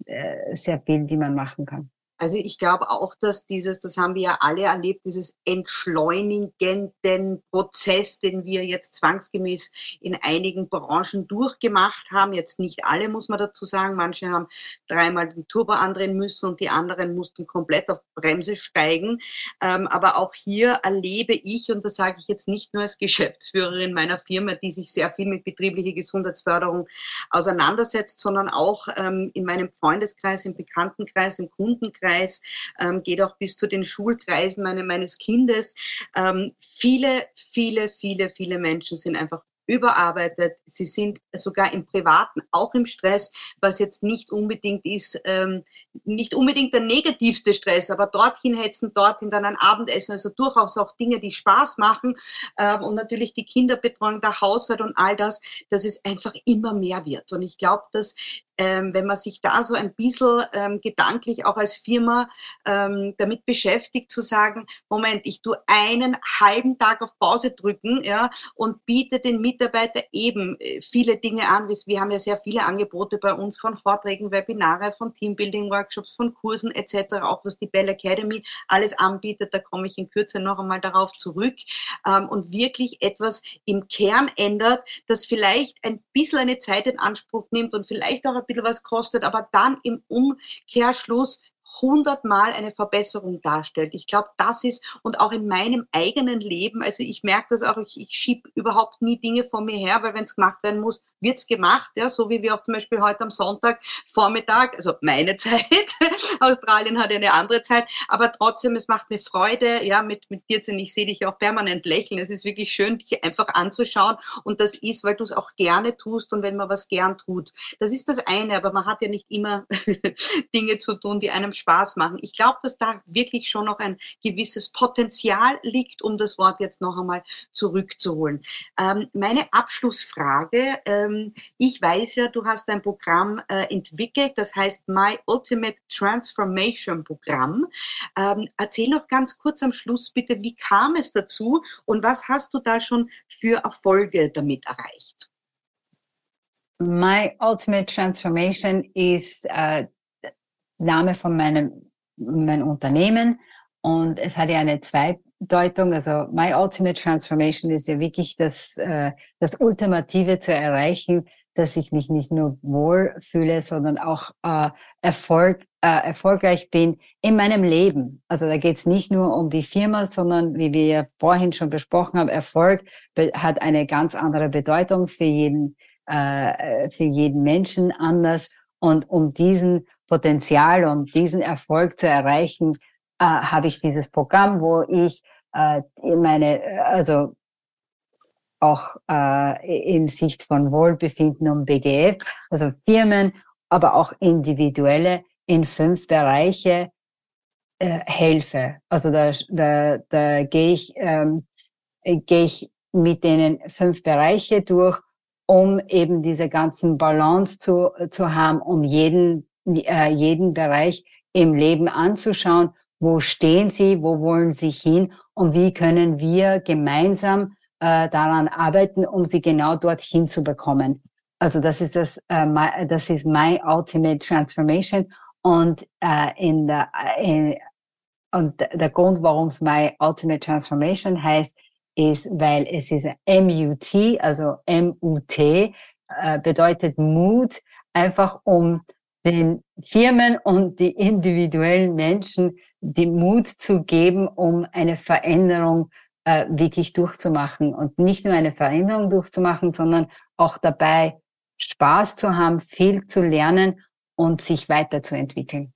äh, sehr viel, die man machen kann. Also ich glaube auch, dass dieses, das haben wir ja alle erlebt, dieses entschleunigenden Prozess, den wir jetzt zwangsgemäß in einigen Branchen durchgemacht haben. Jetzt nicht alle, muss man dazu sagen. Manche haben dreimal den Turbo andrehen müssen und die anderen mussten komplett auf Bremse steigen. Ähm, aber auch hier erlebe ich, und das sage ich jetzt nicht nur als Geschäftsführerin meiner Firma, die sich sehr viel mit betrieblicher Gesundheitsförderung auseinandersetzt, sondern auch ähm, in meinem Freundeskreis, im Bekanntenkreis, im Kundenkreis, Freundeskreis, ähm, geht auch bis zu den Schulkreisen meine, meines Kindes. Ähm, viele, viele, viele, viele Menschen sind einfach überarbeitet. Sie sind sogar im Privaten auch im Stress, was jetzt nicht unbedingt ist, ähm, nicht unbedingt der negativste Stress, aber dorthin hetzen, dorthin dann ein Abendessen, also durchaus auch Dinge, die Spaß machen ähm, und natürlich die Kinderbetreuung, der Haushalt und all das, dass es einfach immer mehr wird. Und ich glaube, dass ähm, wenn man sich da so ein bisschen ähm, gedanklich auch als Firma ähm, damit beschäftigt, zu sagen, Moment, ich tue einen halben Tag auf Pause drücken ja, und biete den Mitarbeiter eben äh, viele Dinge an. Wir haben ja sehr viele Angebote bei uns von Vorträgen, Webinare, von Teambuilding-Workshops, von Kursen etc., auch was die Bell Academy alles anbietet. Da komme ich in Kürze noch einmal darauf zurück. Ähm, und wirklich etwas im Kern ändert, das vielleicht ein bisschen eine Zeit in Anspruch nimmt und vielleicht auch ein bisschen was kostet, aber dann im Umkehrschluss hundertmal eine Verbesserung darstellt. Ich glaube, das ist, und auch in meinem eigenen Leben, also ich merke das auch, ich, ich schiebe überhaupt nie Dinge von mir her, weil wenn es gemacht werden muss, wird's gemacht, ja, so wie wir auch zum Beispiel heute am Sonntag Vormittag, also meine Zeit, Australien hat eine andere Zeit, aber trotzdem, es macht mir Freude, ja, mit, mit dir, ich sehe dich auch permanent lächeln, es ist wirklich schön, dich einfach anzuschauen und das ist, weil du es auch gerne tust und wenn man was gern tut. Das ist das eine, aber man hat ja nicht immer Dinge zu tun, die einem Spaß machen. Ich glaube, dass da wirklich schon noch ein gewisses Potenzial liegt, um das Wort jetzt noch einmal zurückzuholen. Ähm, meine Abschlussfrage, ähm, ich weiß ja, du hast ein Programm äh, entwickelt, das heißt My Ultimate Transformation Programm. Ähm, erzähl noch ganz kurz am Schluss bitte, wie kam es dazu und was hast du da schon für Erfolge damit erreicht? My Ultimate Transformation ist äh, Name von meinem, meinem Unternehmen und es hat ja eine Zweideutung. Also My Ultimate Transformation ist ja wirklich das, äh, das Ultimative zu erreichen, dass ich mich nicht nur wohl fühle, sondern auch äh, Erfolg, äh, erfolgreich bin in meinem Leben. Also da geht es nicht nur um die Firma, sondern wie wir ja vorhin schon besprochen haben, Erfolg hat eine ganz andere Bedeutung für jeden, äh, für jeden Menschen anders. Und um diesen Potenzial und diesen Erfolg zu erreichen, äh, habe ich dieses Programm, wo ich äh, meine, also auch äh, in Sicht von Wohlbefinden und BGF, also Firmen, aber auch individuelle in fünf Bereiche äh, helfe. Also da, da, da gehe ich, ähm, gehe ich mit denen fünf Bereiche durch, um eben diese ganzen Balance zu, zu haben, um jeden äh, jeden Bereich im Leben anzuschauen. Wo stehen sie? Wo wollen sie hin? Und wie können wir gemeinsam äh, daran arbeiten, um sie genau dorthin zu bekommen? Also das ist das, äh, my, das ist my ultimate transformation. Und äh, in der in, und der Grund, warum es my ultimate transformation heißt, ist, weil es ist MUT, also MUT, äh, bedeutet Mut, einfach um den Firmen und die individuellen Menschen die Mut zu geben, um eine Veränderung äh, wirklich durchzumachen und nicht nur eine Veränderung durchzumachen, sondern auch dabei Spaß zu haben, viel zu lernen und sich weiterzuentwickeln.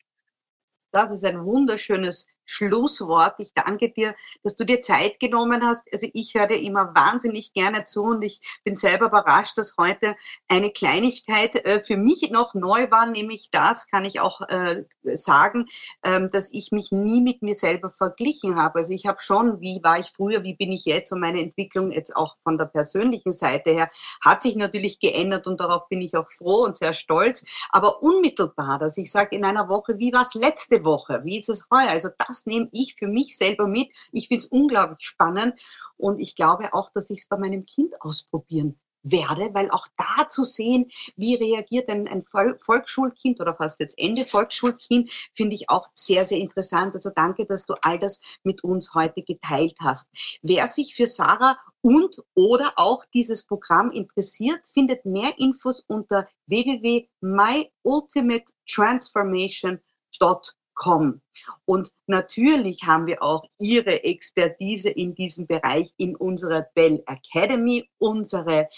Das ist ein wunderschönes Schlusswort. Ich danke dir, dass du dir Zeit genommen hast. Also ich höre dir immer wahnsinnig gerne zu und ich bin selber überrascht, dass heute eine Kleinigkeit äh, für mich noch neu war, nämlich das kann ich auch äh, sagen, ähm, dass ich mich nie mit mir selber verglichen habe. Also ich habe schon, wie war ich früher, wie bin ich jetzt und meine Entwicklung jetzt auch von der persönlichen Seite her hat sich natürlich geändert und darauf bin ich auch froh und sehr stolz. Aber unmittelbar, dass ich sage in einer Woche, wie war es letzte Woche, wie ist es heuer? Also das nehme ich für mich selber mit. Ich finde es unglaublich spannend und ich glaube auch, dass ich es bei meinem Kind ausprobieren werde, weil auch da zu sehen, wie reagiert ein, ein Volksschulkind oder fast jetzt Ende Volksschulkind, finde ich auch sehr, sehr interessant. Also danke, dass du all das mit uns heute geteilt hast. Wer sich für Sarah und oder auch dieses Programm interessiert, findet mehr Infos unter www.myultimatetransformation.com kommen. Und natürlich haben wir auch Ihre Expertise in diesem Bereich in unserer Bell Academy, unsere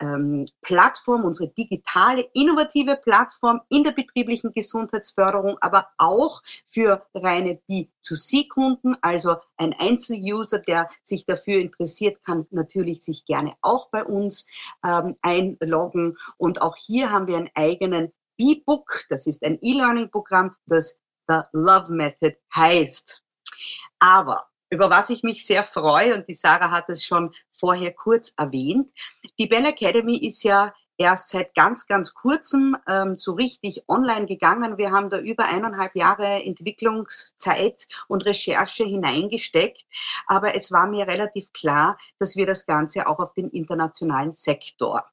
ähm, Plattform, unsere digitale, innovative Plattform in der betrieblichen Gesundheitsförderung, aber auch für reine B2C-Kunden, also ein Einzeluser, der sich dafür interessiert, kann natürlich sich gerne auch bei uns ähm, einloggen. Und auch hier haben wir einen eigenen B-Book, das ist ein E-Learning-Programm, das The Love Method heißt. Aber über was ich mich sehr freue, und die Sarah hat es schon vorher kurz erwähnt, die Bell Academy ist ja erst seit ganz, ganz kurzem ähm, so richtig online gegangen. Wir haben da über eineinhalb Jahre Entwicklungszeit und Recherche hineingesteckt. Aber es war mir relativ klar, dass wir das Ganze auch auf den internationalen Sektor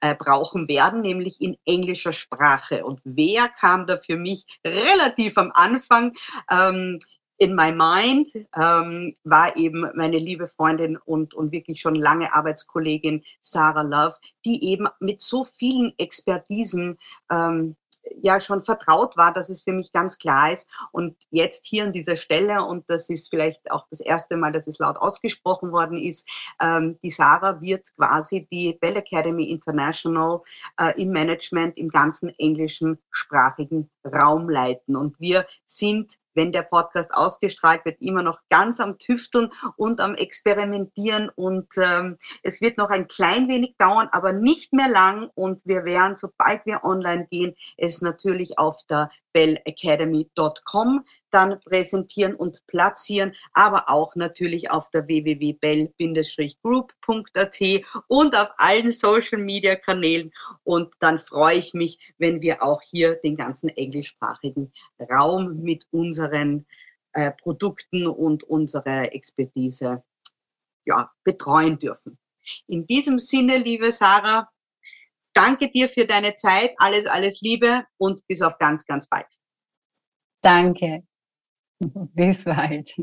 äh, brauchen werden, nämlich in englischer Sprache. Und wer kam da für mich relativ am Anfang? Ähm, in my mind ähm, war eben meine liebe Freundin und, und wirklich schon lange Arbeitskollegin Sarah Love, die eben mit so vielen Expertisen ähm, ja schon vertraut war, dass es für mich ganz klar ist. Und jetzt hier an dieser Stelle, und das ist vielleicht auch das erste Mal, dass es laut ausgesprochen worden ist, ähm, die Sarah wird quasi die Bell Academy International äh, im Management im ganzen englischen sprachigen Raum leiten. Und wir sind wenn der Podcast ausgestrahlt wird, immer noch ganz am Tüfteln und am Experimentieren. Und ähm, es wird noch ein klein wenig dauern, aber nicht mehr lang. Und wir werden, sobald wir online gehen, es natürlich auf der bellacademy.com dann präsentieren und platzieren, aber auch natürlich auf der www.bell-group.at und auf allen Social Media Kanälen. Und dann freue ich mich, wenn wir auch hier den ganzen englischsprachigen Raum mit unseren äh, Produkten und unserer Expertise ja, betreuen dürfen. In diesem Sinne, liebe Sarah, danke dir für deine Zeit. Alles, alles Liebe und bis auf ganz, ganz bald. Danke. Bis bald.